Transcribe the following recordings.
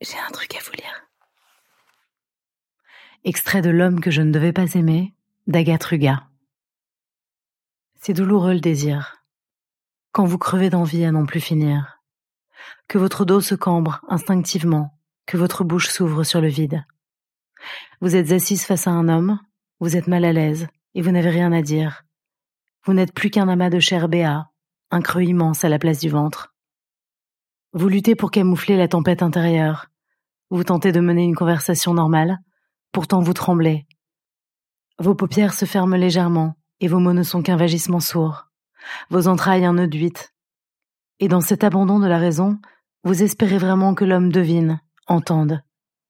J'ai un truc à vous lire. Extrait de L'homme que je ne devais pas aimer, d'Agathe Ruga. C'est douloureux le désir. Quand vous crevez d'envie à n'en plus finir. Que votre dos se cambre instinctivement, que votre bouche s'ouvre sur le vide. Vous êtes assise face à un homme, vous êtes mal à l'aise, et vous n'avez rien à dire. Vous n'êtes plus qu'un amas de chair béat, un creux immense à la place du ventre. Vous luttez pour camoufler la tempête intérieure. Vous tentez de mener une conversation normale, pourtant vous tremblez. Vos paupières se ferment légèrement, et vos mots ne sont qu'un vagissement sourd. Vos entrailles un nœud. Et dans cet abandon de la raison, vous espérez vraiment que l'homme devine, entende,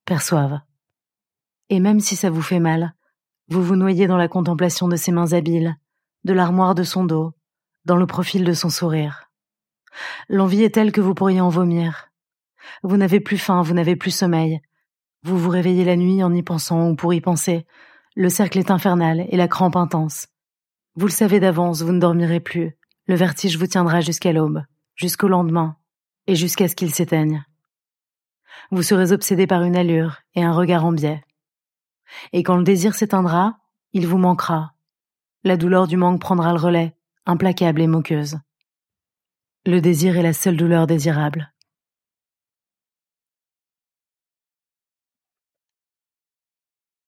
perçoive. Et même si ça vous fait mal, vous vous noyez dans la contemplation de ses mains habiles, de l'armoire de son dos, dans le profil de son sourire. L'envie est telle que vous pourriez en vomir. Vous n'avez plus faim, vous n'avez plus sommeil. Vous vous réveillez la nuit en y pensant ou pour y penser. Le cercle est infernal et la crampe intense. Vous le savez d'avance, vous ne dormirez plus. Le vertige vous tiendra jusqu'à l'aube, jusqu'au lendemain, et jusqu'à ce qu'il s'éteigne. Vous serez obsédé par une allure et un regard en biais. Et quand le désir s'éteindra, il vous manquera. La douleur du manque prendra le relais, implacable et moqueuse. Le désir est la seule douleur désirable.